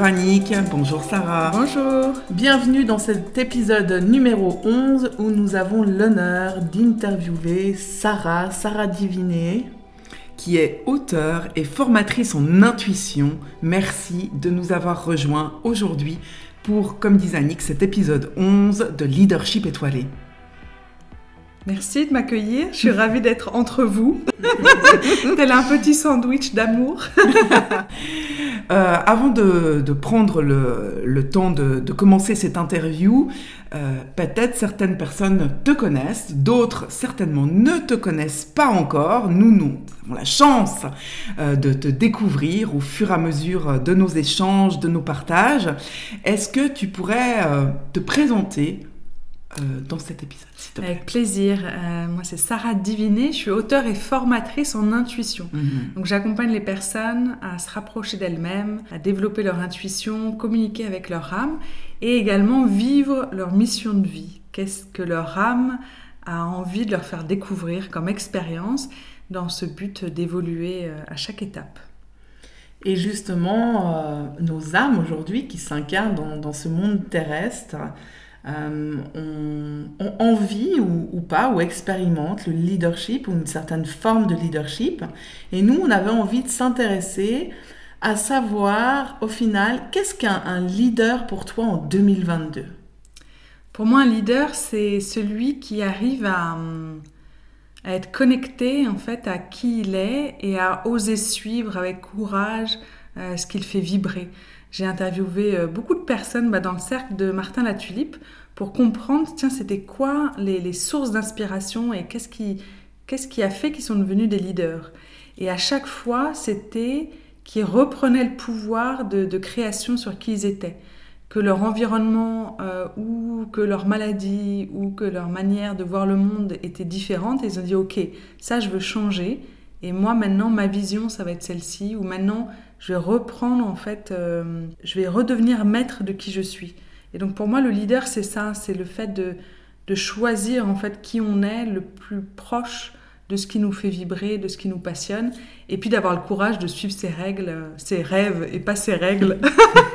Bonjour Annick, bonjour Sarah. Bonjour. Bienvenue dans cet épisode numéro 11 où nous avons l'honneur d'interviewer Sarah, Sarah Diviné, qui est auteure et formatrice en intuition. Merci de nous avoir rejoints aujourd'hui pour, comme disait Annick, cet épisode 11 de Leadership étoilé. Merci de m'accueillir. Je suis ravie d'être entre vous. Tel un petit sandwich d'amour. Euh, avant de, prendre le, temps de, commencer cette interview, euh, peut-être certaines personnes te connaissent, d'autres certainement ne te connaissent pas encore. Nous, nous avons la chance euh, de te découvrir au fur et à mesure de nos échanges, de nos partages. Est-ce que tu pourrais te présenter euh, dans cet épisode. Avec plaisir. Euh, moi, c'est Sarah Diviné. Je suis auteure et formatrice en intuition. Mhm. Donc, j'accompagne les personnes à se rapprocher d'elles-mêmes, à développer leur intuition, communiquer avec leur âme et également vivre leur mission de vie. Qu'est-ce que leur âme a envie de leur faire découvrir comme expérience dans ce but d'évoluer euh, à chaque étape? Et justement, nos âmes aujourd'hui qui s'incarnent dans, dans, ce monde terrestre, euh, ont, envie ou, pas, ou expérimentent le leadership ou une certaine forme de leadership. Et nous, on avait envie de s'intéresser à savoir, au final, qu'est-ce qu'un leader pour toi en 2022 Pour moi, un leader, c'est celui qui arrive à, à, être connecté en fait à qui il est et à oser suivre avec courage euh, ce qu'il fait vibrer. J'ai interviewé euh, beaucoup de personnes bah, dans le cercle de Martin Latulipe pour comprendre, tiens, c'était quoi les, sources d'inspiration et qu'est-ce qui, qu'est-ce qui a fait qu'ils sont devenus des leaders. Et à chaque fois, c'était qu'ils reprenaient le pouvoir de, création sur qui ils étaient. Que leur environnement euh, ou que leur maladie ou que leur manière de voir le monde était différente. Et ils ont dit, OK, ça, je veux changer. Et moi, maintenant, ma vision, ça va être celle-ci. Ou maintenant, je vais reprendre, en fait, euh, je vais redevenir maître de qui je suis. Et donc, pour moi, le leader, c'est ça, c'est le fait de, de, choisir, en fait, qui on est le plus proche de ce qui nous fait vibrer, de ce qui nous passionne, et puis d'avoir le courage de suivre ses règles, ses rêves, et pas ses règles,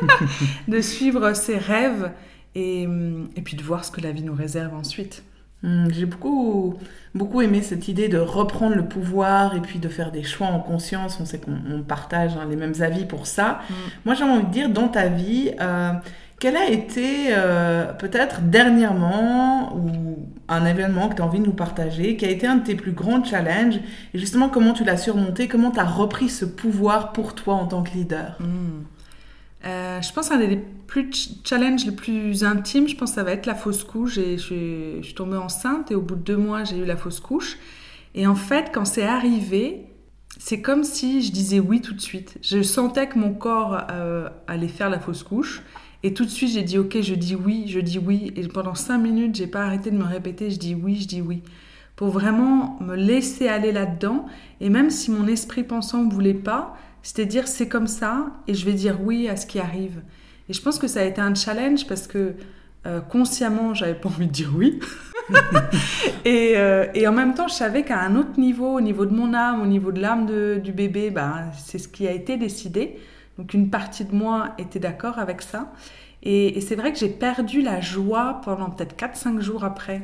de suivre ses rêves, et, et puis de voir ce que la vie nous réserve ensuite. Hmm, j'ai beaucoup, beaucoup aimé cette idée de reprendre le pouvoir et puis de faire des choix en conscience. On sait qu'on partage hein, les mêmes avis pour ça. Hmm. Moi, j'ai envie de dire, dans ta vie, euh, quel a été euh, peut-être dernièrement ou un événement que tu as envie de nous partager, qui a été un de tes plus grands challenges? Et justement comment tu l'as surmonté, comment tu as repris ce pouvoir pour toi en tant que leader? Hmm. Euh, je pense qu'un des plus challenges les plus intimes, je pense que ça va être la fausse couche. je, suis tombée enceinte et au bout de deux mois, j'ai eu la fausse couche. Et en fait, quand c'est arrivé, c'est comme si je disais oui tout de suite. Je sentais que mon corps euh, allait faire la fausse couche. Et tout de suite, j'ai dit ok, je dis oui, je dis oui. Et pendant cinq minutes, j'ai pas arrêté de me répéter, je dis oui, je dis oui. Pour vraiment me laisser aller là-dedans. Et même si mon esprit pensant ne voulait pas, c'était dire c'est comme ça et je vais dire oui à ce qui arrive. Et je pense que ça a été un challenge parce que euh, consciemment, j'avais pas envie de dire oui. et, euh, et, en même temps, je savais qu'à un autre niveau, au niveau de mon âme, au niveau de l'âme du bébé, bah, c'est ce qui a été décidé. Donc une partie de moi était d'accord avec ça. Et, c'est vrai que j'ai perdu la joie pendant peut-être 4-5 jours après.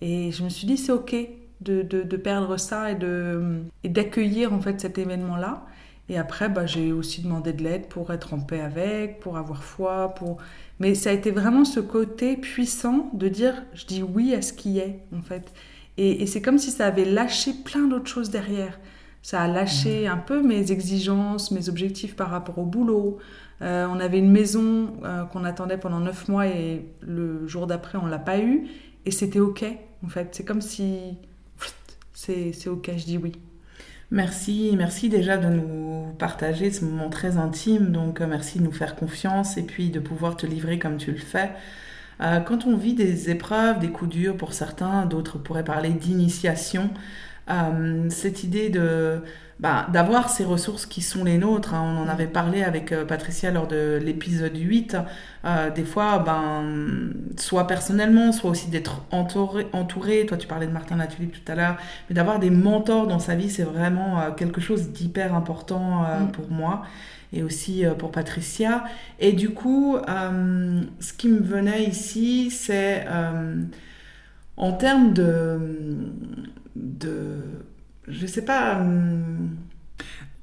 Et je me suis dit, c'est OK de, de, de, perdre ça et d'accueillir en fait cet événement-là. Et après, bah, j'ai aussi demandé de l'aide pour être en paix avec, pour avoir foi, pour... Mais ça a été vraiment ce côté puissant de dire, je dis oui à ce qui est, en fait. Et, c'est comme si ça avait lâché plein d'autres choses derrière. Ça a lâché mmh. un peu mes exigences, mes objectifs par rapport au boulot. Euh, on avait une maison euh, qu'on attendait pendant neuf mois et le jour d'après, on l'a pas eu. Et c'était OK, en fait. C'est comme si c'est ok, je dis oui. Merci, merci déjà de nous partager ce moment très intime. Donc, euh, merci de nous faire confiance et puis de pouvoir te livrer comme tu le fais. Euh, quand on vit des épreuves, des coups durs pour certains, d'autres pourraient parler d'initiation. Euh, cette idée de bah, d'avoir ces ressources qui sont les nôtres. Hein. On en avait parlé avec euh, Patricia lors de l'épisode 8. Euh, des fois, ben, soit personnellement, soit aussi d'être entouré, entouré. Toi, tu parlais de Martin Latuli tout à l'heure. Mais d'avoir des mentors dans sa vie, c'est vraiment quelque chose d'hyper important mm. pour moi et aussi pour Patricia. Et du coup, ce qui me venait ici, c'est en termes de, de je sais pas. Hum,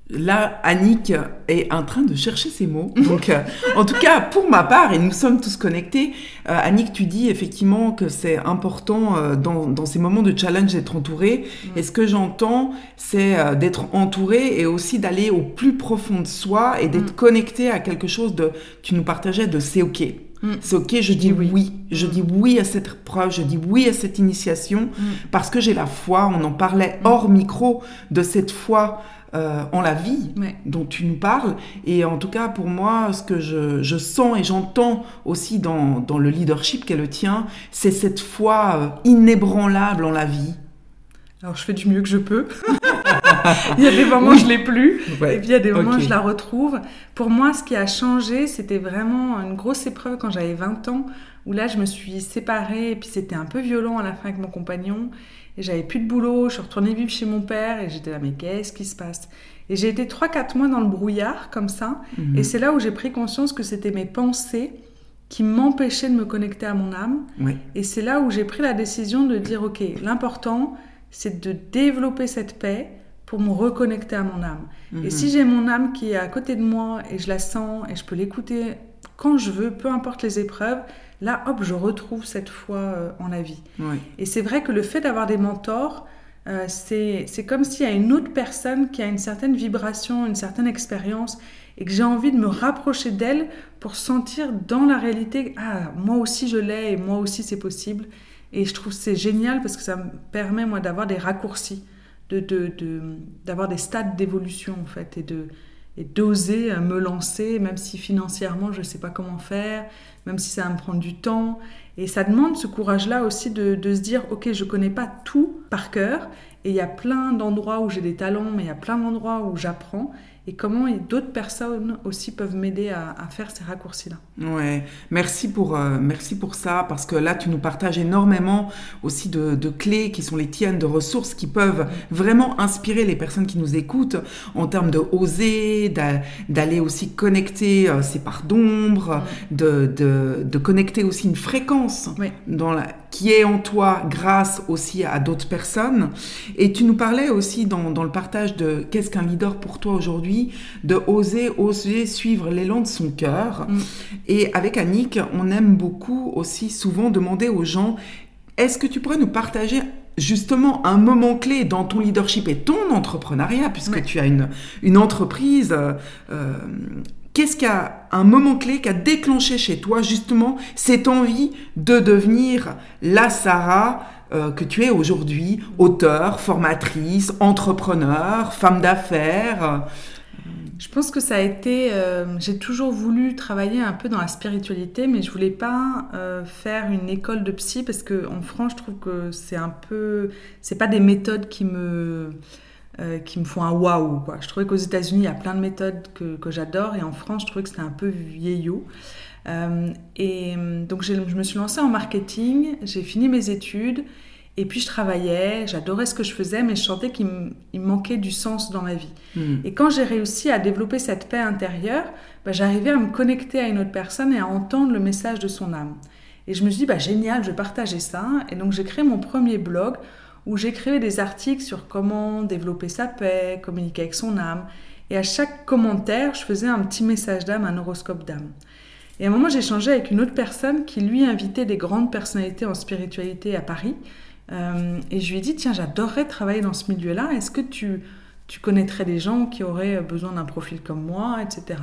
Là, Annick est en train de chercher ses mots. Donc, euh, en tout cas, pour ma part, et nous sommes tous connectés, euh, Annick, tu dis effectivement que c'est important euh, dans, ces moments de challenge d'être entouré. Et ce que j'entends, c'est d'être entouré et aussi d'aller au plus profond de soi et d'être mm. connecté à quelque chose de, tu nous partageais, de c'est OK? Mm. C'est ok, je dis oui. Je mm. dis oui à cette preuve, je dis oui à cette initiation mm. parce que j'ai la foi. On en parlait hors micro de cette foi euh, en la vie dont tu nous parles. Et en tout cas, pour moi, ce que je, sens et j'entends aussi dans, dans, le leadership qu'est le tien, c'est cette foi euh, inébranlable en la vie. Alors, je fais du mieux que je peux. il y a des moments où je l'ai plus, et puis il y a des moments où je la retrouve. Pour moi, ce qui a changé, c'était vraiment une grosse épreuve quand j'avais 20 ans, où là, je me suis séparée, et puis c'était un peu violent à la fin avec mon compagnon, et j'avais plus de boulot, je suis retournée vivre chez mon père, et j'étais là, mais qu'est-ce qui se passe? Et j'ai été 3-4 mois dans le brouillard, comme ça, mhm. et c'est là où j'ai pris conscience que c'était mes pensées qui m'empêchaient de me connecter à mon âme. Et c'est là où j'ai pris la décision de dire, ok, l'important, c'est de développer cette paix pour me reconnecter à mon âme. Et mhm. si j'ai mon âme qui est à côté de moi et je la sens et je peux l'écouter quand je veux, peu importe les épreuves, là, hop, je retrouve cette foi euh, en la vie. Et c'est vrai que le fait d'avoir des mentors, euh, c'est comme s'il y a une autre personne qui a une certaine vibration, une certaine expérience, et que j'ai envie de me rapprocher d'elle pour sentir dans la réalité, ah, moi aussi je l'ai et moi aussi c'est possible. Et je trouve c'est génial parce que ça me permet, moi, d'avoir des raccourcis, d'avoir de, de, des stades d'évolution, en fait, et de et d'oser me lancer, même si financièrement je ne sais pas comment faire, même si ça va me prendre du temps. Et ça demande ce courage-là aussi de, de, se dire, ok, je connais pas tout par cœur, et il y a plein d'endroits où j'ai des talents, mais il y a plein d'endroits où j'apprends et comment d'autres personnes aussi peuvent m'aider à, faire ces raccourcis-là. Ouais, merci pour, euh, merci pour ça, parce que là, tu nous partages énormément aussi de, de, clés qui sont les tiennes, de ressources qui peuvent vraiment inspirer les personnes qui nous écoutent en termes de oser, d'aller aussi connecter euh, ces parts d'ombre, de, de, de, connecter aussi une fréquence dans la, qui est en toi grâce aussi à d'autres personnes. Et tu nous parlais aussi dans, dans le partage de qu'est-ce qu'un leader pour toi aujourd'hui de oser, oser suivre l'élan de son cœur. Mm. Et avec Annick, on aime beaucoup aussi souvent demander aux gens, est-ce que tu pourrais nous partager justement un moment clé dans ton leadership et ton entrepreneuriat, puisque tu as une, une entreprise euh, Qu'est-ce qui a un moment clé qui a déclenché chez toi justement cette envie de devenir la Sarah euh, que tu es aujourd'hui, auteur, formatrice, entrepreneur, femme d'affaires? Je pense que ça a été. Euh, j'ai toujours voulu travailler un peu dans la spiritualité, mais je voulais pas euh, faire une école de psy parce que en France, je trouve que c'est un peu. C'est pas des méthodes qui me euh, qui me font un waouh. Quoi. Je trouvais qu'aux États-Unis, il y a plein de méthodes que, que j'adore, et en France, je trouvais que c'était un peu vieillot. et donc, je me suis lancée en marketing, j'ai fini mes études. Et puis je travaillais, j'adorais ce que je faisais, mais je sentais qu'il me, manquait du sens dans ma vie. Hmm. Et quand j'ai réussi à développer cette paix intérieure, bah, j'arrivais à me connecter à une autre personne et à entendre le message de son âme. Et je me suis dit, bah, génial, je vais partager ça. Et donc j'ai créé mon premier blog où j'écrivais des articles sur comment développer sa paix, communiquer avec son âme. Et à chaque commentaire, je faisais un petit message d'âme, un horoscope d'âme. Et à un moment, échangé avec une autre personne qui, lui, invitait des grandes personnalités en spiritualité à Paris. Euh, et je lui ai dit, tiens, j'adorerais travailler dans ce milieu-là. Est-ce que tu, tu connaîtrais des gens qui auraient besoin d'un profil comme moi, etc.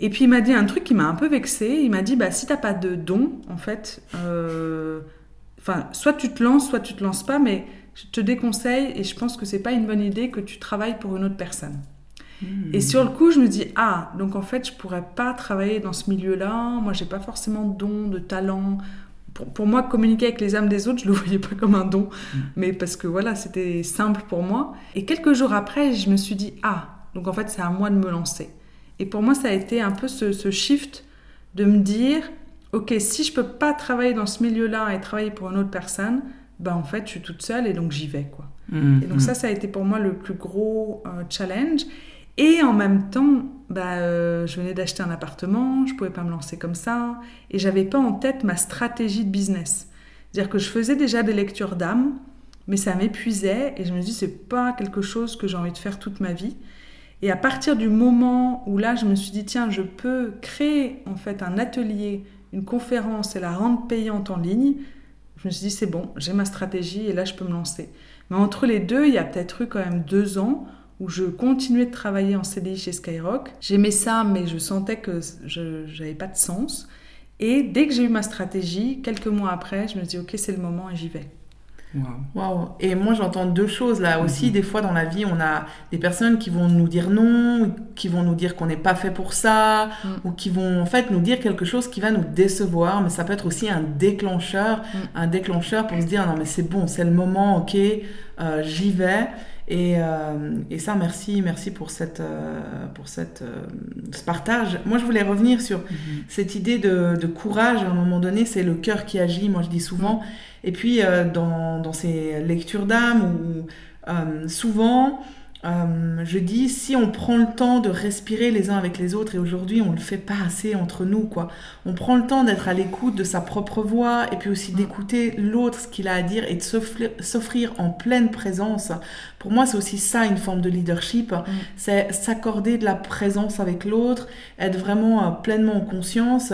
Et puis il m'a dit un truc qui m'a un peu vexé. Il m'a dit, bah, si t'as pas de don, en fait, euh, enfin, soit tu te lances, soit tu te lances pas, mais je te déconseille et je pense que c'est pas une bonne idée que tu travailles pour une autre personne. Hmm. Et sur le coup, je me dis ah donc en fait je pourrais pas travailler dans ce milieu-là. Moi j'ai pas forcément de don, de talent. Pour, pour, moi, communiquer avec les âmes des autres, je le voyais pas comme un don, Hmm. mais parce que voilà c'était simple pour moi. Et quelques jours après, je me suis dit ah donc en fait c'est à moi de me lancer. Et pour moi, ça a été un peu ce, ce shift de me dire ok si je peux pas travailler dans ce milieu-là et travailler pour une autre personne, ben en fait je suis toute seule et donc j'y vais quoi. Hmm. Et donc ça, ça a été pour moi le plus gros euh, challenge. Et en même temps, bah, euh, je venais d'acheter un appartement, je pouvais pas me lancer comme ça, et j'avais pas en tête ma stratégie de business. C'est-à-dire que je faisais déjà des lectures d'âme, mais ça m'épuisait, et je me dis c'est pas quelque chose que j'ai envie de faire toute ma vie. Et à partir du moment où là, je me suis dit tiens, je peux créer en fait un atelier, une conférence et la rendre payante en ligne, je me suis dit c'est bon, j'ai ma stratégie et là je peux me lancer. Mais entre les deux, il y a peut-être eu quand même deux ans où je continuais de travailler en CDI chez Skyrock. J'aimais ça, mais je sentais que je n'avais pas de sens. Et dès que j'ai eu ma stratégie, quelques mois après, je me dis ok, c'est le moment et j'y vais. Wow. Et moi, j'entends deux choses là aussi. Mhm. Des fois, dans la vie, on a des personnes qui vont nous dire non, qui vont nous dire qu'on n'est pas fait pour ça, Mm. ou qui vont en fait nous dire quelque chose qui va nous décevoir. Mais ça peut être aussi un déclencheur, Mm. un déclencheur pour se dire non mais c'est bon, c'est le moment, ok, euh, j'y vais. Et, euh, et ça, merci, merci pour cette, euh, pour cette, euh, ce partage. Moi, je voulais revenir sur Mhm. cette idée de, de courage. À un moment donné, c'est le cœur qui agit. Moi, je dis souvent. Et puis, euh, dans, dans ces lectures d'âme, où euh, souvent, euh, je dis, si on prend le temps de respirer les uns avec les autres, et aujourd'hui, on le fait pas assez entre nous, quoi. On prend le temps d'être à l'écoute de sa propre voix, et puis aussi d'écouter l'autre, ce qu'il a à dire, et de s'offrir- en pleine présence. Pour moi, c'est aussi ça, une forme de leadership. C'est s'accorder de la présence avec l'autre, être vraiment euh, pleinement en conscience.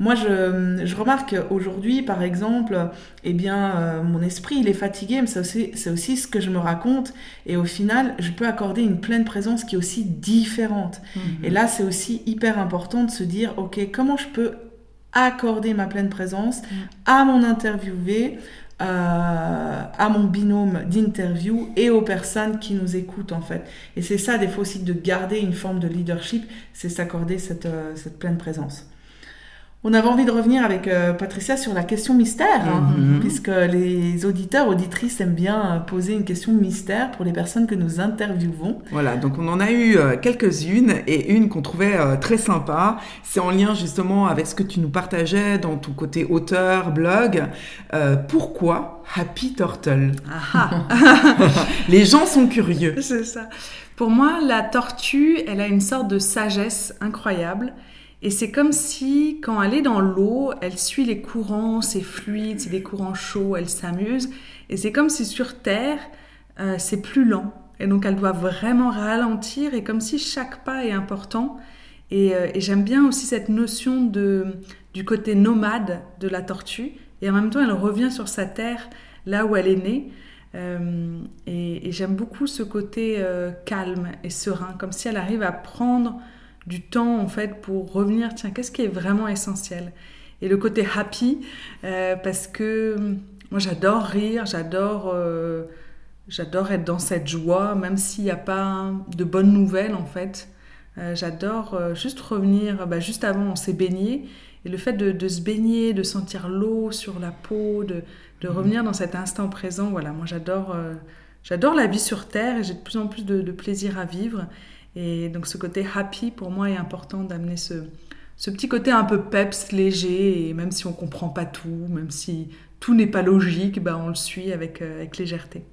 Moi, je, je remarque aujourd'hui, par exemple, eh bien, euh, mon esprit, il est fatigué, mais c'est aussi, ce que je me raconte. Et au final, je peux accorder une pleine présence qui est aussi différente. Et là, c'est aussi hyper important de se dire, OK, comment je peux accorder ma pleine présence à mon interviewé, euh, à mon binôme d'interview et aux personnes qui nous écoutent en fait. Et c'est ça, des fois aussi, de garder une forme de leadership, c'est s'accorder cette, euh, cette pleine présence. On avait envie de revenir avec euh, Patricia sur la question mystère, hein, Mhm. puisque les auditeurs, auditrices aiment bien euh, poser une question mystère pour les personnes que nous interviewons. Voilà, donc on en a eu euh, quelques-unes et une qu'on trouvait euh, très sympa. C'est en lien justement avec ce que tu nous partageais dans ton côté auteur, blog. Euh, pourquoi Happy Turtle? Ah Les gens sont curieux. C'est ça. Pour moi, la tortue, elle a une sorte de sagesse incroyable. Et c'est comme si, quand elle est dans l'eau, elle suit les courants, c'est fluide, c'est des courants chauds, elle s'amuse. Et c'est comme si sur Terre, euh, c'est plus lent. Et donc, elle doit vraiment ralentir, et comme si chaque pas est important. Et, euh, et j'aime bien aussi cette notion de, du côté nomade de la tortue. Et en même temps, elle revient sur sa terre, là où elle est née. Euh, et, j'aime beaucoup ce côté calme et serein, comme si elle arrive à prendre du temps en fait pour revenir, tiens, qu'est-ce qui est vraiment essentiel? Et le côté happy, euh, parce que moi j'adore rire, j'adore euh, j'adore être dans cette joie, même s'il n'y a pas de bonnes nouvelles en fait. Euh, j'adore euh, juste revenir, bah, juste avant on s'est baigné, et le fait de, de, se baigner, de sentir l'eau sur la peau, de, de mmh. revenir dans cet instant présent, voilà, moi j'adore euh, j'adore la vie sur Terre et j'ai de plus en plus de, de, plaisir à vivre. Et donc ce côté happy, pour moi, est important d'amener ce, ce petit côté un peu peps, léger, et même si on comprend pas tout, même si tout n'est pas logique, bah, on le suit avec, euh, avec légèreté.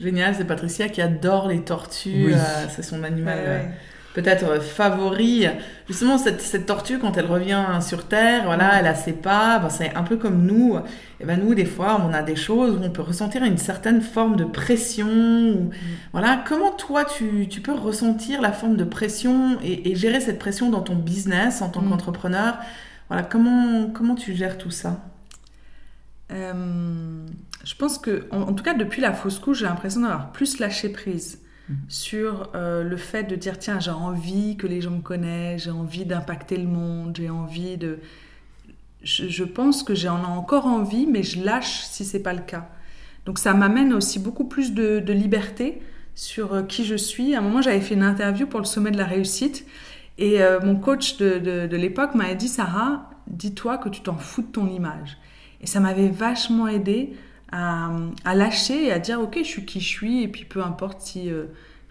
Génial, c'est Patricia qui adore les tortues, oui. euh, c'est son animal ouais, ouais. Peut-être favori. Justement, cette, cette, tortue, quand elle revient sur Terre, voilà, elle a ses pas, ben, c'est un peu comme nous. Et ben nous, des fois, on a des choses où on peut ressentir une certaine forme de pression. Ou, mm. Voilà, comment toi, tu, tu, peux ressentir la forme de pression et, et, gérer cette pression dans ton business en tant mm. qu'entrepreneur? Voilà, comment, comment tu gères tout ça? Euh, Je pense que, en, en, tout cas, depuis la fausse couche, j'ai l'impression d'avoir plus lâché prise sur euh, le fait de dire tiens j'ai envie que les gens me connaissent, j'ai envie d'impacter le monde, j'ai envie de... Je, pense que j'en ai encore envie mais je lâche si c'est pas le cas. Donc ça m'amène aussi beaucoup plus de, liberté sur euh, qui je suis. À un moment, j'avais fait une interview pour le sommet de la réussite et euh, mon coach de, de l'époque m'avait dit, Sarah, dis-toi que tu t'en fous de ton image. Et ça m'avait vachement aidé à, lâcher et à dire, ok, je suis qui je suis et puis peu importe si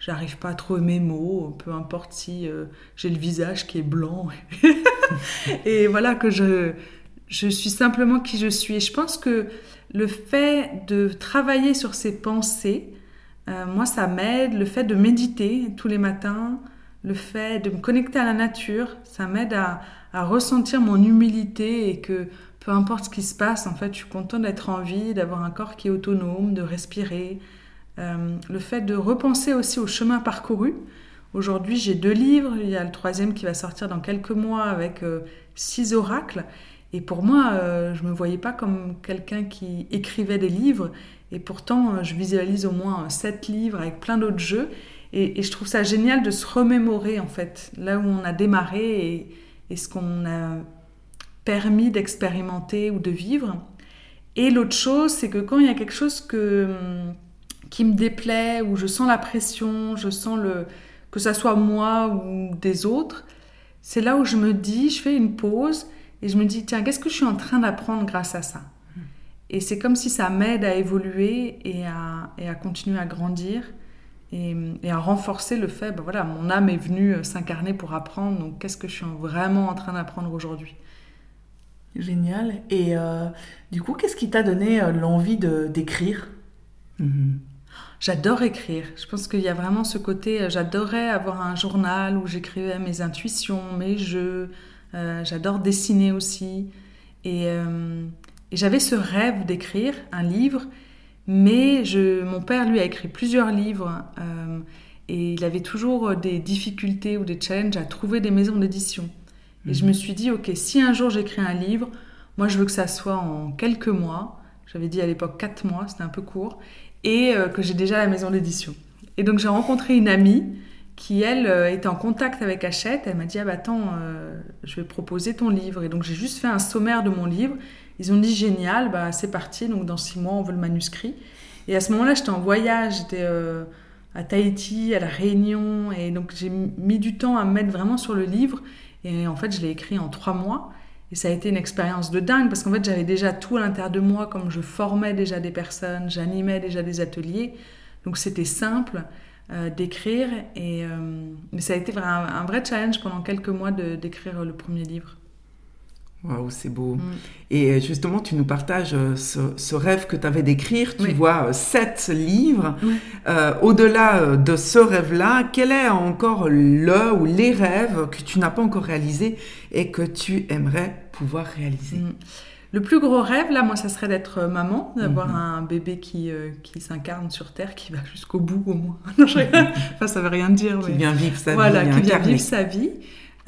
j'arrive pas à trouver mes mots, peu importe si euh, j'ai le visage qui est blanc. et voilà que je, je suis simplement qui je suis. Et je pense que le fait de travailler sur ces pensées, euh, moi, ça m'aide. Le fait de méditer tous les matins, le fait de me connecter à la nature, ça m'aide à, à ressentir mon humilité et que peu importe ce qui se passe, en fait, je suis contente d'être en vie, d'avoir un corps qui est autonome, de respirer, euh, le fait de repenser aussi au chemin parcouru. Aujourd'hui, j'ai deux livres. Il y a le troisième qui va sortir dans quelques mois avec euh, six oracles. Et pour moi, euh, je ne me voyais pas comme quelqu'un qui écrivait des livres. Et pourtant, je visualise au moins sept livres avec plein d'autres jeux. Et, je trouve ça génial de se remémorer, en fait, là où on a démarré et, et ce qu'on a permis d'expérimenter ou de vivre. Et l'autre chose, c'est que quand il y a quelque chose que qui me déplaît, où je sens la pression, je sens le que ça soit moi ou des autres, c'est là où je me dis, je fais une pause et je me dis tiens, qu'est-ce que je suis en train d'apprendre grâce à ça? Et c'est comme si ça m'aide à évoluer et à, et à continuer à grandir et, et, à renforcer le fait, ben voilà, mon âme est venue s'incarner pour apprendre, donc qu'est-ce que je suis vraiment en train d'apprendre aujourd'hui? Génial. Et euh, du coup, qu'est-ce qui t'a donné euh, l'envie d'écrire? Mm-hmm. J'adore écrire. Je pense qu'il y a vraiment ce côté, euh, j'adorais avoir un journal où j'écrivais mes intuitions, mes jeux. J'adore dessiner aussi. Et, j'avais ce rêve d'écrire un livre, mais mon père, lui, a écrit plusieurs livres. et il avait toujours des difficultés ou des challenges à trouver des maisons d'édition. Et je me suis dit, ok, si un jour j'écris un livre, moi je veux que ça soit en quelques mois. J'avais dit à l'époque quatre mois, c'était un peu court et euh, que j'ai déjà la maison d'édition. Et donc j'ai rencontré une amie qui, elle, euh, était en contact avec Hachette. Elle m'a dit, ah bah attends, euh, je vais proposer ton livre. Et donc j'ai juste fait un sommaire de mon livre. Ils ont dit, génial, bah c'est parti, donc dans six mois, on veut le manuscrit. Et à ce moment-là, j'étais en voyage, j'étais à Tahiti, à La Réunion, et donc j'ai mis du temps à me mettre vraiment sur le livre. Et en fait, je l'ai écrit en trois mois. Et ça a été une expérience de dingue parce qu'en fait, j'avais déjà tout à l'intérieur de moi, comme je formais déjà des personnes, j'animais déjà des ateliers. Donc c'était simple euh, d'écrire. Et, euh, mais ça a été un, vrai challenge pendant quelques mois d'écrire le premier livre. Waouh, c'est beau. Mm. Et euh, justement, tu nous partages euh, ce, rêve que tu avais d'écrire. Tu vois euh, sept livres. Au-delà de ce rêve-là, quel est encore le ou les rêves que tu n'as pas encore réalisés et que tu aimerais pouvoir réaliser? Mm. Le plus gros rêve, là, moi, ça serait d'être maman, d'avoir mm-hmm. un bébé qui, qui s'incarne sur Terre, qui va jusqu'au bout au moins. non, je... enfin, ça veut rien dire. Qui vient vivre sa voilà, vie. Voilà, qui vient vivre sa vie.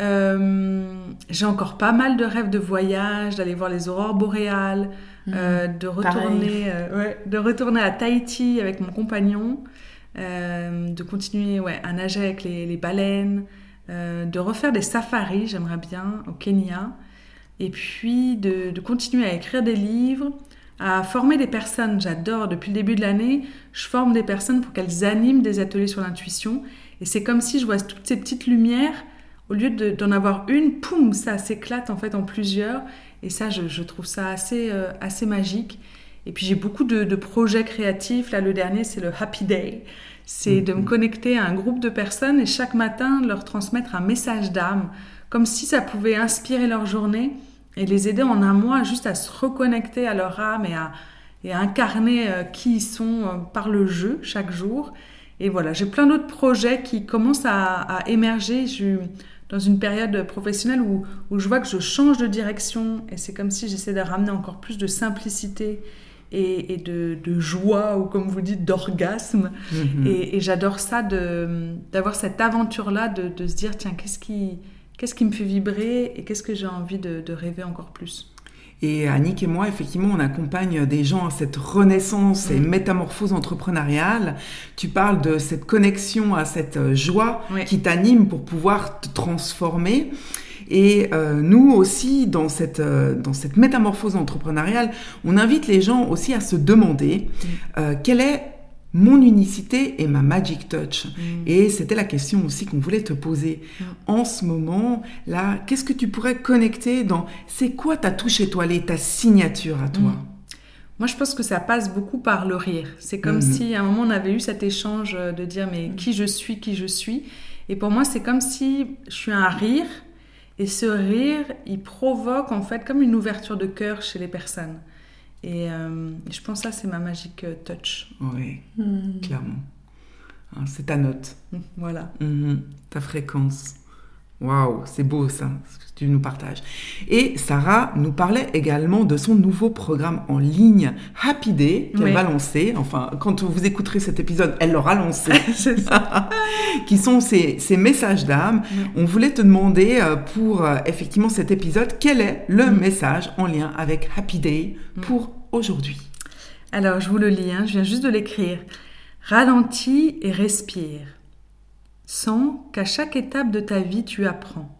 Euh, j'ai encore pas mal de rêves de voyage, d'aller voir les aurores boréales, mmh. euh, de, retourner, euh, de retourner à Tahiti avec mon compagnon, de continuer ouais, à nager avec les, baleines, de refaire des safaris, j'aimerais bien, au Kenya, et puis de, de, continuer à écrire des livres, à former des personnes. J'adore, depuis le début de l'année, je forme des personnes pour qu'elles animent des ateliers sur l'intuition. Et c'est comme si je vois toutes ces petites lumières au lieu d'en avoir une, poum, ça s'éclate en fait en plusieurs. Et ça, je, trouve ça assez, euh, assez magique. Et puis j'ai beaucoup de, projets créatifs. Là, le dernier, c'est le Happy Day. C'est de me mhm. connecter à un groupe de personnes et chaque matin leur transmettre un message d'âme, comme si ça pouvait inspirer leur journée et les aider en un mois juste à se reconnecter à leur âme et à, et incarner euh, qui ils sont euh, par le jeu chaque jour. Et voilà, j'ai plein d'autres projets qui commencent à, à émerger. Je, dans une période professionnelle où, où je vois que je change de direction et c'est comme si j'essaie de ramener encore plus de simplicité et, et de, de, joie ou comme vous dites d'orgasme. Mhm. Et, et j'adore ça d'avoir cette aventure-là de, de, se dire tiens, qu'est-ce qui, qu'est-ce qui me fait vibrer et qu'est-ce que j'ai envie de, de rêver encore plus? Et Annick et moi, effectivement, on accompagne des gens à cette renaissance et mm. métamorphose entrepreneuriale. Tu parles de cette connexion à cette joie qui t'anime pour pouvoir te transformer. Et euh, nous aussi, dans cette, euh, dans cette métamorphose entrepreneuriale, on invite les gens aussi à se demander Mm. euh, quelle est mon unicité et ma magic touch. Mm. Et c'était la question aussi qu'on voulait te poser. Mm. En ce moment, là, qu'est-ce que tu pourrais connecter dans... C'est quoi ta touche étoilée, ta signature à toi? Mm. Moi, je pense que ça passe beaucoup par le rire. C'est comme si à un moment on avait eu cet échange euh, de dire mais qui je suis, qui je suis? Et pour moi, c'est comme si je suis un rire et ce rire, il provoque en fait comme une ouverture de cœur chez les personnes. Et euh, je pense que ça, c'est ma magique euh, touch. Oui, Hmm. clairement. Hein, C'est ta note. Voilà. Mhm, ta fréquence. Waouh, c'est beau ça, ce que tu nous partages. Et Sarah nous parlait également de son nouveau programme en ligne Happy Day qu'elle Oui. va lancer. Enfin, quand vous écouterez cet épisode, elle l'aura lancé. c'est ça. qui sont ces, ces messages d'âme. Mm. On voulait te demander euh, pour euh, effectivement cet épisode, quel est le Mm. message en lien avec Happy Day pour aujourd'hui? Alors, je vous le lis, hein, je viens juste de l'écrire. Ralentis et respire. Sens qu'à chaque étape de ta vie, tu apprends.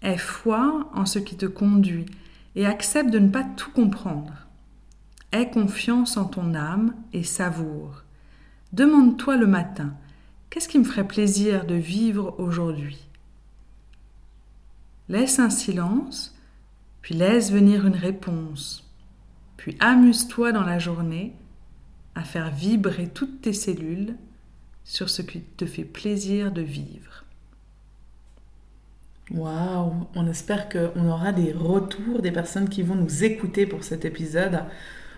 Aie foi en ce qui te conduit et accepte de ne pas tout comprendre. Aie confiance en ton âme et savoure. Demande-toi le matin, qu'est-ce qui me ferait plaisir de vivre aujourd'hui? Laisse un silence, puis laisse venir une réponse. Puis amuse-toi dans la journée à faire vibrer toutes tes cellules sur ce qui te fait plaisir de vivre. Waouh, on espère qu'on aura des retours des personnes qui vont nous écouter pour cet épisode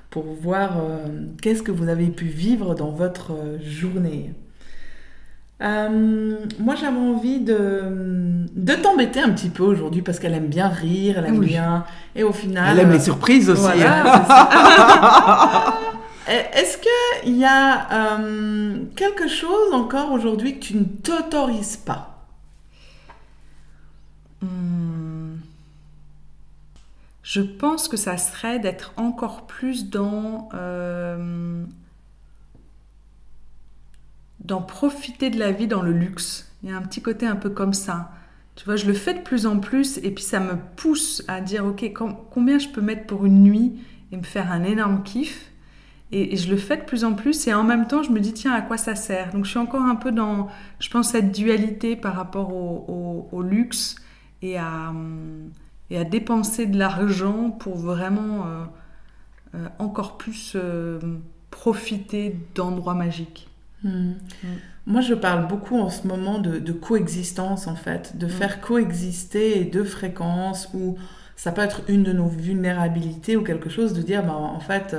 pour voir euh, qu'est-ce que vous avez pu vivre dans votre euh, journée. Euh, moi, j'avais envie de, de t'embêter un petit peu aujourd'hui parce qu'elle aime bien rire, elle aime Oui. bien. Et au final. Elle aime les surprises aussi. Voilà, c'est ça. Est-ce qu'il y a euh, quelque chose encore aujourd'hui que tu ne t'autorises pas? Hmm. Je pense que ça serait d'être encore plus dans euh, d'en profiter de la vie dans le luxe. Il y a un petit côté un peu comme ça. Tu vois, je le fais de plus en plus et puis ça me pousse à dire ok com- combien je peux mettre pour une nuit et me faire un énorme kiff? Et, et je le fais de plus en plus et en même temps je me dis tiens à quoi ça sert? Donc je suis encore un peu dans je pense cette dualité par rapport au, au- au luxe et à, hum, et à dépenser de l'argent pour vraiment euh, euh, encore plus euh, profiter d'endroits magiques. Hmm. Moi, je parle beaucoup en ce moment de, de coexistence, en fait, de faire coexister deux fréquences où ça peut être une de nos vulnérabilités ou quelque chose de dire, bah, en fait,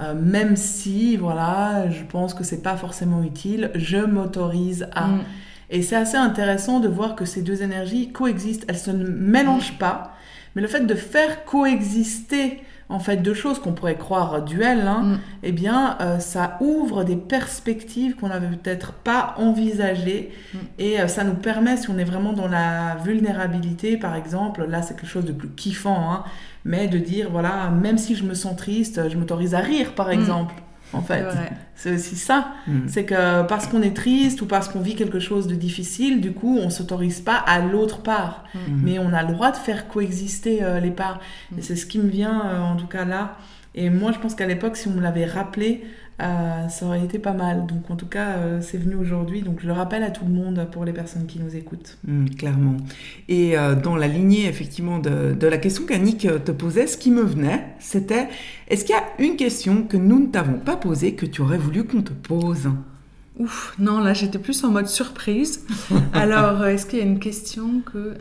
euh, même si, voilà, je pense que c'est pas forcément utile, je m'autorise à. Mm. Et c'est assez intéressant de voir que ces deux énergies coexistent, elles se mélangent pas, mais le fait de faire coexister en fait deux choses qu'on pourrait croire duelles, hein, Mm. eh bien euh, ça ouvre des perspectives qu'on n'avait peut-être pas envisagées Mm. et euh, ça nous permet, si on est vraiment dans la vulnérabilité par exemple, là c'est quelque chose de plus kiffant, hein, mais de dire voilà, même si je me sens triste, je m'autorise à rire par Mm. En fait, c'est aussi ça. Mm. C'est que parce qu'on est triste ou parce qu'on vit quelque chose de difficile, du coup, on s'autorise pas à l'autre part. Mhm. Mais on a le droit de faire coexister euh, les parts. Et c'est ce qui me vient, euh, en tout cas là. Et moi, je pense qu'à l'époque, si on me l'avait rappelé, euh, ça aurait été pas mal. Donc, en tout cas, euh, c'est venu aujourd'hui. Donc, je le rappelle à tout le monde pour les personnes qui nous écoutent. Mm, clairement. Et euh, dans la lignée, effectivement, de, de la question qu'Annick te posait, ce qui me venait, c'était est-ce qu'il y a une question que nous ne t'avons pas posée que tu aurais voulu qu'on te pose? Ouf, non, là j'étais plus en mode surprise. Alors, est-ce qu'il y a une question que...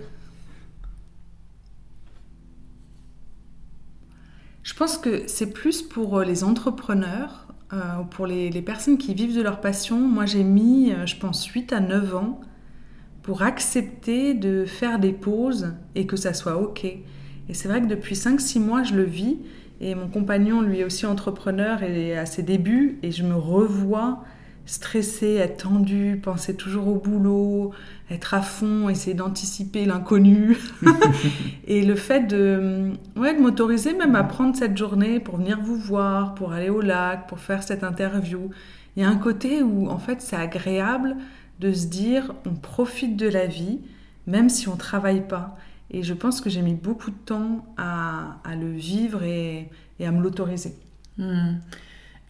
Je pense que c'est plus pour euh, les entrepreneurs, euh, ou pour les, les personnes qui vivent de leur passion. Moi j'ai mis, euh, je pense, 8 à 9 ans pour accepter de faire des pauses et que ça soit OK. Et c'est vrai que depuis 5-6 mois, je le vis. Et mon compagnon, lui aussi entrepreneur est à ses débuts. Et je me revois stressée, être tendue, penser toujours au boulot, être à fond, essayer d'anticiper l'inconnu. et le fait de, ouais, de m'autoriser même à prendre cette journée pour venir vous voir, pour aller au lac, pour faire cette interview. Il y a un côté où, en fait, c'est agréable de se dire on profite de la vie, même si on ne travaille pas. Et je pense que j'ai mis beaucoup de temps à, le vivre et, à me l'autoriser. Hmm.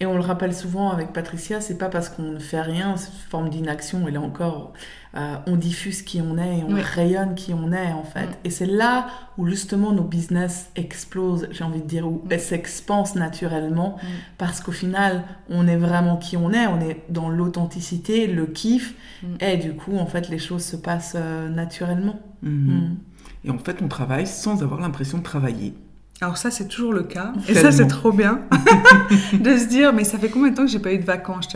Et on le rappelle souvent avec Patricia, c'est pas parce qu'on ne fait rien, cette forme d'inaction, et là encore, euh, on diffuse qui on est et on rayonne qui on est en fait. Mm. Et c'est là où justement nos business explosent, j'ai envie de dire, où elles s'expansent naturellement, mm. parce qu'au final, on est vraiment qui on est, on est dans l'authenticité, le kiff, mm. et du coup, en fait, les choses se passent euh, naturellement. Mm-hmm. Et en fait, on travaille sans avoir l'impression de travailler. Alors ça, c'est toujours le cas. Et ça, c'est trop bien de se dire, mais ça fait combien de temps que j'ai pas eu de vacances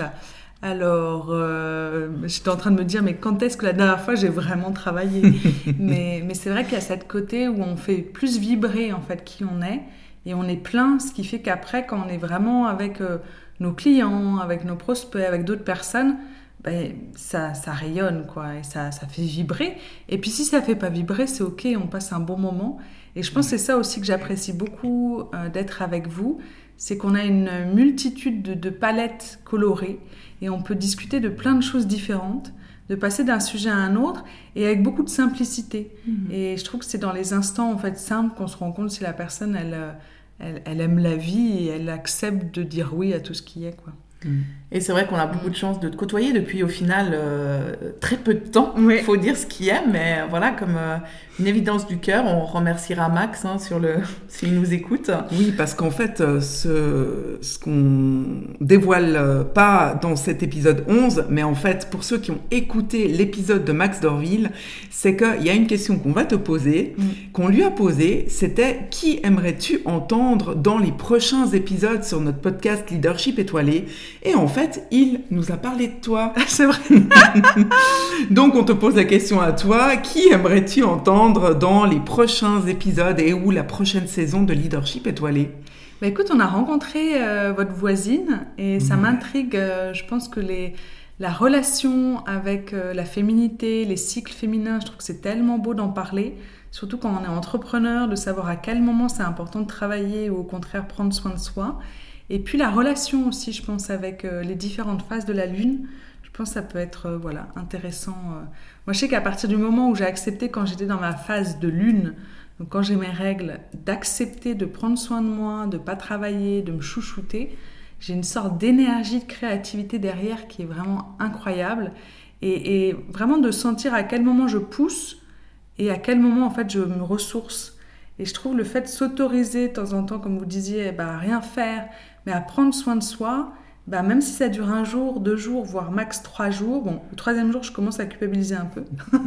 alors, euh, j'étais en train de me dire, mais quand est-ce que la dernière fois j'ai vraiment travaillé? Mais, mais c'est vrai qu'il y a cette côté où on fait plus vibrer en fait qui on est. Et on est plein, ce qui fait qu'après, quand on est vraiment avec euh, nos clients, avec nos prospects, avec d'autres personnes, ben, ça, ça rayonne quoi et ça, ça fait vibrer. Et puis si ça fait pas vibrer, c'est ok, on passe un bon moment. Et je pense que c'est ça aussi que j'apprécie beaucoup euh, d'être avec vous, c'est qu'on a une multitude de, palettes colorées et on peut discuter de plein de choses différentes, de passer d'un sujet à un autre et avec beaucoup de simplicité. Mhm. Et je trouve que c'est dans les instants en fait simples qu'on se rend compte si la personne elle, euh, elle, elle, aime la vie et elle accepte de dire oui à tout ce qui est quoi. Et c'est vrai qu'on a beaucoup de chance de te côtoyer depuis au final euh, très peu de temps. Il faut dire ce qu'il y a, mais voilà, comme euh, une évidence du cœur, on remerciera Max hein, sur le s'il nous écoute. Oui, parce qu'en fait, euh, ce, ce qu'on dévoile pas dans cet épisode 11, mais en fait, pour ceux qui ont écouté l'épisode de Max Dorville, c'est qu'il y a une question qu'on va te poser, mm. qu'on lui a posée, c'était qui aimerais-tu entendre dans les prochains épisodes sur notre podcast Leadership étoilé? Et en fait, il nous a parlé de toi. C'est vrai. Donc, on te pose la question à toi. Qui aimerais-tu entendre dans les prochains épisodes et ou la prochaine saison de Leadership étoilé? Bah, écoute, on a rencontré euh, votre voisine et ça m'intrigue. Euh, je pense que les, la relation avec euh, la féminité, les cycles féminins, je trouve que c'est tellement beau d'en parler. Surtout quand on est entrepreneur, de savoir à quel moment c'est important de travailler ou au contraire prendre soin de soi. Et puis la relation aussi, je pense, avec euh, les différentes phases de la Lune, je pense que ça peut être euh, voilà, intéressant. Euh. Moi, je sais qu'à partir du moment où j'ai accepté, quand j'étais dans ma phase de Lune, donc quand j'ai mes règles, d'accepter de prendre soin de moi, de pas travailler, de me chouchouter, j'ai une sorte d'énergie, de créativité derrière qui est vraiment incroyable. Et, et, vraiment de sentir à quel moment je pousse et à quel moment en fait je me ressource. Et je trouve le fait de s'autoriser de temps en temps, comme vous disiez, bah, rien faire, mais à prendre soin de soi, bah, même si ça dure un jour, deux jours, voire max trois jours, bon, le troisième jour, je commence à culpabiliser un peu.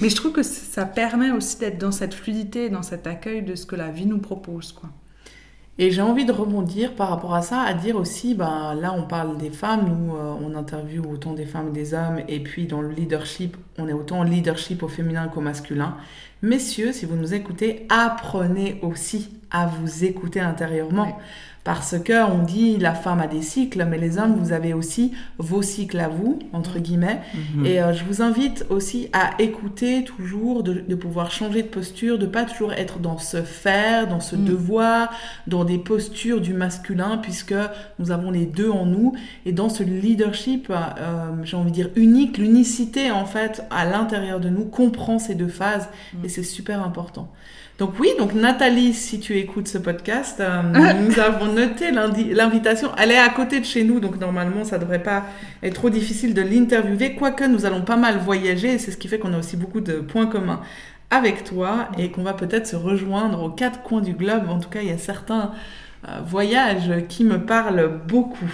mais je trouve que ça permet aussi d'être dans cette fluidité, dans cet accueil de ce que la vie nous propose, quoi. Et j'ai envie de rebondir par rapport à ça, à dire aussi, ben, là on parle des femmes, nous euh, on interviewe autant des femmes que des hommes, et puis dans le leadership, on est autant en leadership au féminin qu'au masculin. Messieurs, si vous nous écoutez, apprenez aussi à vous écouter intérieurement. Parce que on dit la femme a des cycles, mais les hommes, vous avez aussi vos cycles à vous, entre guillemets. Mhm. Et euh, je vous invite aussi à écouter toujours, de, pouvoir changer de posture, de pas toujours être dans ce faire, dans ce mhm. devoir, dans des postures du masculin, puisque nous avons les deux en nous. Et dans ce leadership, euh, j'ai envie de dire unique, l'unicité en fait à l'intérieur de nous comprend ces deux phases, mhm. et c'est super important. Donc oui, donc Nathalie, si tu écoutes ce podcast, euh, nous avons noté l'invitation. Elle est à côté de chez nous, donc normalement ça devrait pas être trop difficile de l'interviewer, quoique nous allons pas mal voyager, et c'est ce qui fait qu'on a aussi beaucoup de points communs avec toi et qu'on va peut-être se rejoindre aux quatre coins du globe. En tout cas, il y a certains euh, voyages qui me parlent beaucoup.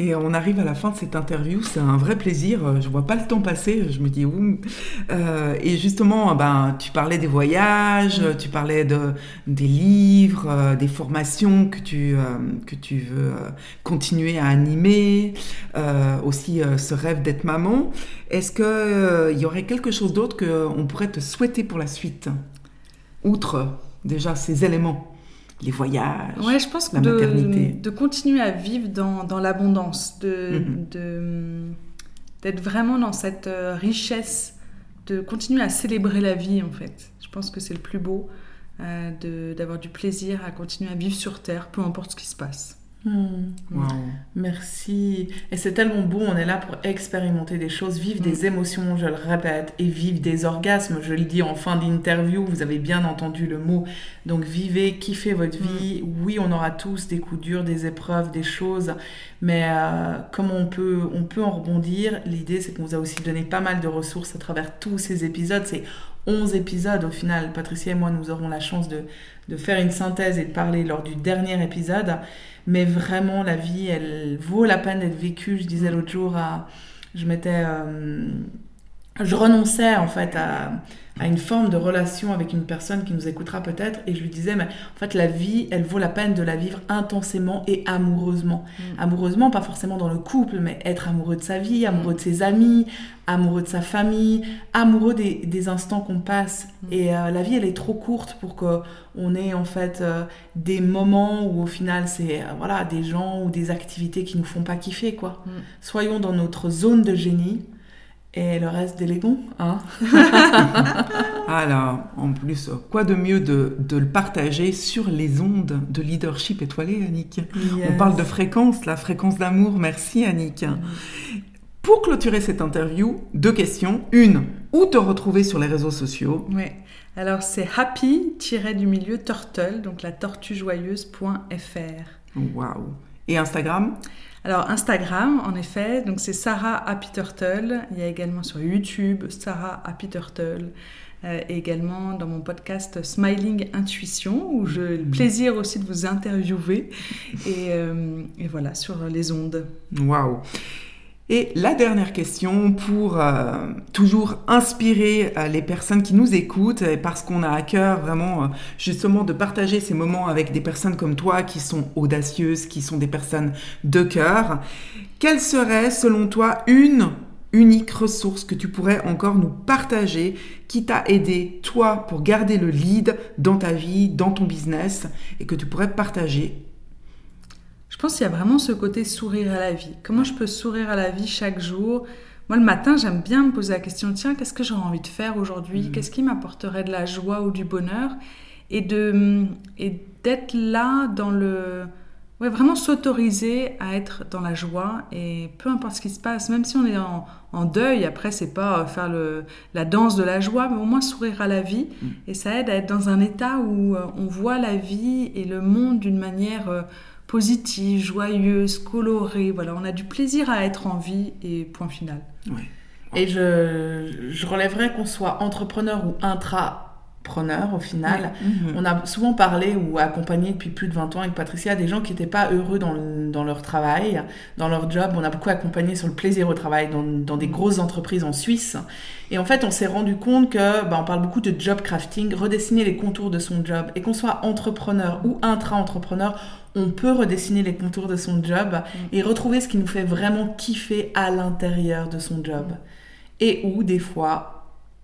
Mm. Et on arrive à la fin de cette interview, c'est un vrai plaisir. Je vois pas le temps passer. Je me dis ouh. Euh, et justement, ben, tu parlais des voyages, tu parlais de des livres, euh, des formations que tu euh, que tu veux continuer à animer, aussi ce rêve d'être maman. Est-ce que il y aurait quelque chose d'autre qu'on pourrait te souhaiter pour la suite, outre déjà ces éléments? Les voyages, ouais, je pense la maternité. De, continuer à vivre dans, dans l'abondance, de, mhm. de, d'être vraiment dans cette euh, richesse, de continuer à célébrer la vie en fait. Je pense que c'est le plus beau, euh, d'avoir du plaisir à continuer à vivre sur Terre, peu importe ce qui se passe. Hmm. Merci. Et c'est tellement beau, on est là pour expérimenter des choses, vivre des hmm. émotions, je le répète, et vivre des orgasmes. Je le dis en fin d'interview, vous avez bien entendu le mot. Donc vivez, kiffez votre hmm. vie. Oui, on aura tous des coups durs, des épreuves, des choses, mais euh, comment on peut, on peut en rebondir L'idée, c'est qu'on vous a aussi donné pas mal de ressources à travers tous ces épisodes. C'est 11 épisodes au final. Patricia et moi, nous aurons la chance de, de faire une synthèse et de parler lors du dernier épisode. Mais vraiment, la vie, elle vaut la peine d'être vécue. Je disais l'autre jour, à, je m'étais... Euh, je renonçais en fait à, à, une forme de relation avec une personne qui nous écoutera peut-être et je lui disais mais en fait la vie elle vaut la peine de la vivre intensément et amoureusement mm. amoureusement pas forcément dans le couple mais être amoureux de sa vie amoureux de ses amis amoureux de sa famille amoureux des, des instants qu'on passe mm. et euh, la vie elle est trop courte pour que on ait en fait euh, des moments où au final c'est euh, voilà des gens ou des activités qui nous font pas kiffer quoi mm. soyons dans notre zone de génie et le reste des légons, hein Alors, en plus, quoi de mieux de, de, le partager sur les ondes de leadership étoilé, Annick? On parle de fréquence, la fréquence d'amour. Merci, Annick. Mm. Pour clôturer cette interview, deux questions. Une, où te retrouver sur les réseaux sociaux? Oui. Alors, c'est happy-du milieu turtle, donc la tortue joyeuse.fr. Waouh. Et Instagram? Alors Instagram, en effet, donc c'est Sarah Happy Turtle. Il y a également sur YouTube Sarah Happy Turtle. Euh, et également dans mon podcast Smiling Intuition, où j'ai le plaisir aussi de vous interviewer. Et, euh, et voilà, sur les ondes. Waouh et la dernière question pour euh, toujours inspirer euh, les personnes qui nous écoutent, parce qu'on a à cœur vraiment euh, justement de partager ces moments avec des personnes comme toi qui sont audacieuses, qui sont des personnes de cœur. Quelle serait selon toi une unique ressource que tu pourrais encore nous partager qui t'a aidé toi pour garder le lead dans ta vie, dans ton business et que tu pourrais partager pense qu'il y a vraiment ce côté sourire à la vie. Comment je peux sourire à la vie chaque jour? Moi, le matin, j'aime bien me poser la question, tiens, qu'est-ce que j'aurais envie de faire aujourd'hui? Mmh. Qu'est-ce qui m'apporterait de la joie ou du bonheur? Et de et d'être là dans le... Ouais, vraiment s'autoriser à être dans la joie et peu importe ce qui se passe, même si on est en, deuil, après c'est pas faire le, la danse de la joie, mais au moins sourire à la vie mmh. et ça aide à être dans un état où euh, on voit la vie et le monde d'une manière euh, positive, joyeuse, colorée. Voilà, on a du plaisir à être en vie et point final. Et je, je relèverais qu'on soit entrepreneur ou intrapreneur au final. Mhm. On a souvent parlé ou accompagné depuis plus de 20 ans avec Patricia des gens qui n'étaient pas heureux dans, dans, leur travail, dans leur job. On a beaucoup accompagné sur le plaisir au travail dans, dans des grosses entreprises en Suisse. Et en fait, on s'est rendu compte que, bah, on parle beaucoup de job crafting, redessiner les contours de son job. Et qu'on soit entrepreneur ou intra-entrepreneur, on peut redessiner les contours de son job mm. et retrouver ce qui nous fait vraiment kiffer à l'intérieur de son job. Et où, des fois,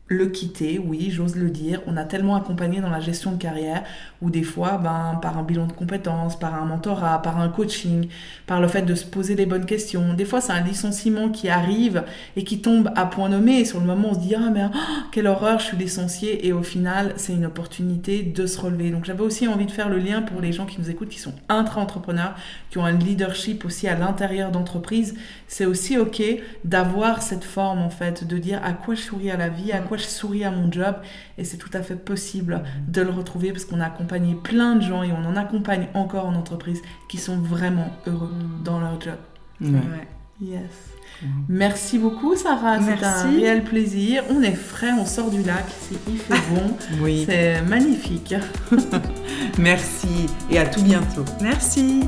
le quitter, oui, j'ose le dire. On a tellement accompagné dans la gestion de carrière où des fois, ben, par un bilan de compétences, par un mentorat, par un coaching, par le fait de se poser les bonnes questions. Des fois, c'est un licenciement qui arrive et qui tombe à point nommé. Et sur le moment, on se dit, ah, mais oh, quelle horreur, je suis licencié. Et au final, c'est une opportunité de se relever. Donc, j'avais aussi envie de faire le lien pour les gens qui nous écoutent, qui sont intra-entrepreneurs, qui ont un leadership aussi à l'intérieur d'entreprise. C'est aussi OK d'avoir cette forme, en fait, de dire à quoi je souris à la vie, à quoi je souris à mon job. Et c'est tout à fait possible de le retrouver parce qu'on a accompagné plein de gens et on en accompagne encore en entreprise qui sont vraiment heureux dans leur job. Yes. Merci beaucoup Sarah, c'est un réel plaisir. On est frais, on sort du lac, il fait bon. oui. C'est magnifique. Merci et à tout bientôt. Merci.